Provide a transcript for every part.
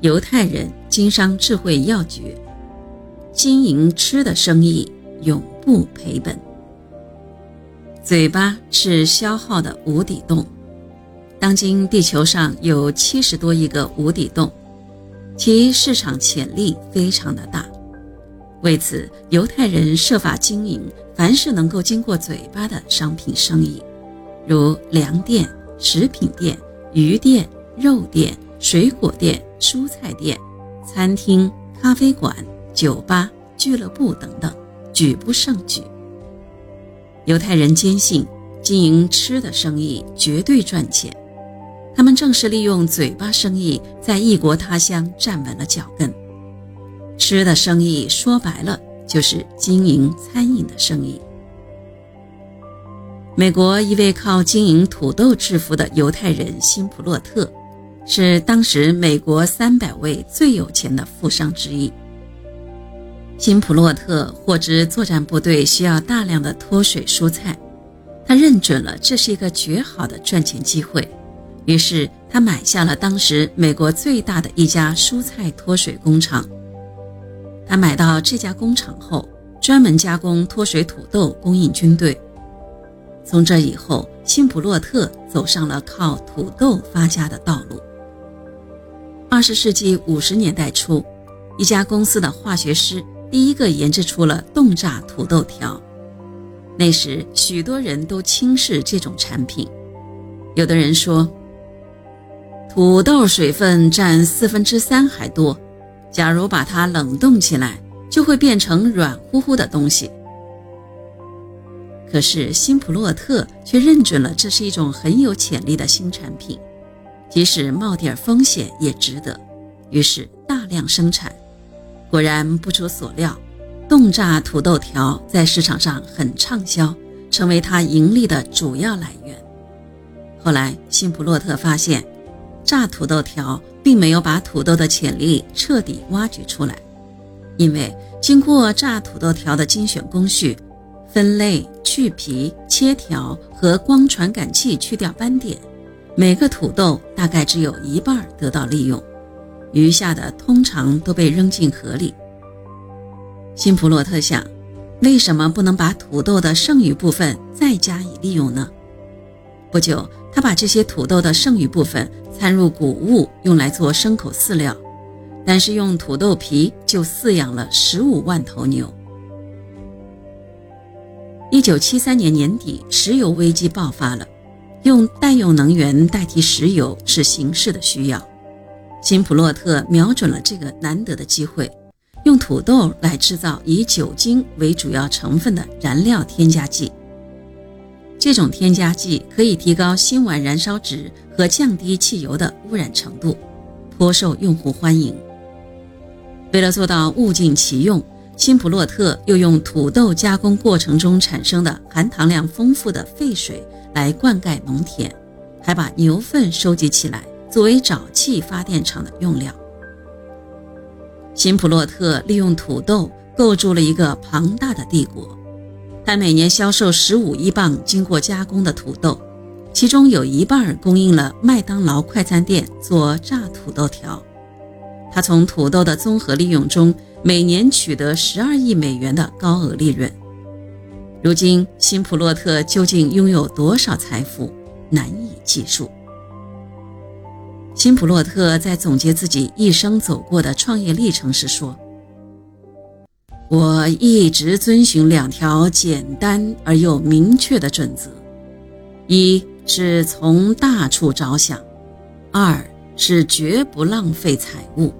犹太人经商智慧要诀：经营吃的生意永不赔本。嘴巴是消耗的无底洞。当今地球上有七十多亿个无底洞，其市场潜力非常的大。为此，犹太人设法经营凡是能够经过嘴巴的商品生意，如粮店、食品店、鱼店、肉店、水果店、蔬菜店、餐厅、咖啡馆、酒吧、俱乐部等等，举不胜举。犹太人坚信，经营吃的生意绝对赚钱。他们正是利用嘴巴生意，在异国他乡站稳了脚跟。吃的生意说白了就是经营餐饮的生意。美国一位靠经营土豆致富的犹太人辛普洛特，是当时美国三百位最有钱的富商之一。辛普洛特获知作战部队需要大量的脱水蔬菜，他认准了这是一个绝好的赚钱机会。于是，他买下了当时美国最大的一家蔬菜脱水工厂。他买到这家工厂后，专门加工脱水土豆供应军队。从这以后，辛普洛特走上了靠土豆发家的道路。二十世纪五十年代初，一家公司的化学师第一个研制出了冻榨土豆条。那时，许多人都轻视这种产品，有的人说。土豆水分占四分之三还多，假如把它冷冻起来，就会变成软乎乎的东西。可是辛普洛特却认准了这是一种很有潜力的新产品，即使冒点风险也值得，于是大量生产。果然不出所料，冻炸土豆条在市场上很畅销，成为他盈利的主要来源。后来辛普洛特发现。炸土豆条并没有把土豆的潜力彻底挖掘出来，因为经过炸土豆条的精选工序，分类、去皮、切条和光传感器去掉斑点，每个土豆大概只有一半得到利用，余下的通常都被扔进河里。辛普洛特想，为什么不能把土豆的剩余部分再加以利用呢？不久，他把这些土豆的剩余部分。掺入谷物用来做牲口饲料，但是用土豆皮就饲养了十五万头牛。一九七三年年底，石油危机爆发了，用代用能源代替石油是形势的需要。辛普洛特瞄准了这个难得的机会，用土豆来制造以酒精为主要成分的燃料添加剂。这种添加剂可以提高辛烷燃烧值和降低汽油的污染程度，颇受用户欢迎。为了做到物尽其用，辛普洛特又用土豆加工过程中产生的含糖量丰富的废水来灌溉农田，还把牛粪收集起来作为沼气发电厂的用料。辛普洛特利用土豆构筑了一个庞大的帝国。他每年销售十五亿磅经过加工的土豆，其中有一半供应了麦当劳快餐店做炸土豆条。他从土豆的综合利用中每年取得十二亿美元的高额利润。如今，辛普洛特究竟拥有多少财富，难以计数。辛普洛特在总结自己一生走过的创业历程时说。我一直遵循两条简单而又明确的准则：一是从大处着想，二是绝不浪费财物。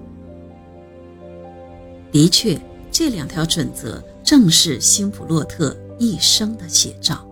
的确，这两条准则正是辛普洛特一生的写照。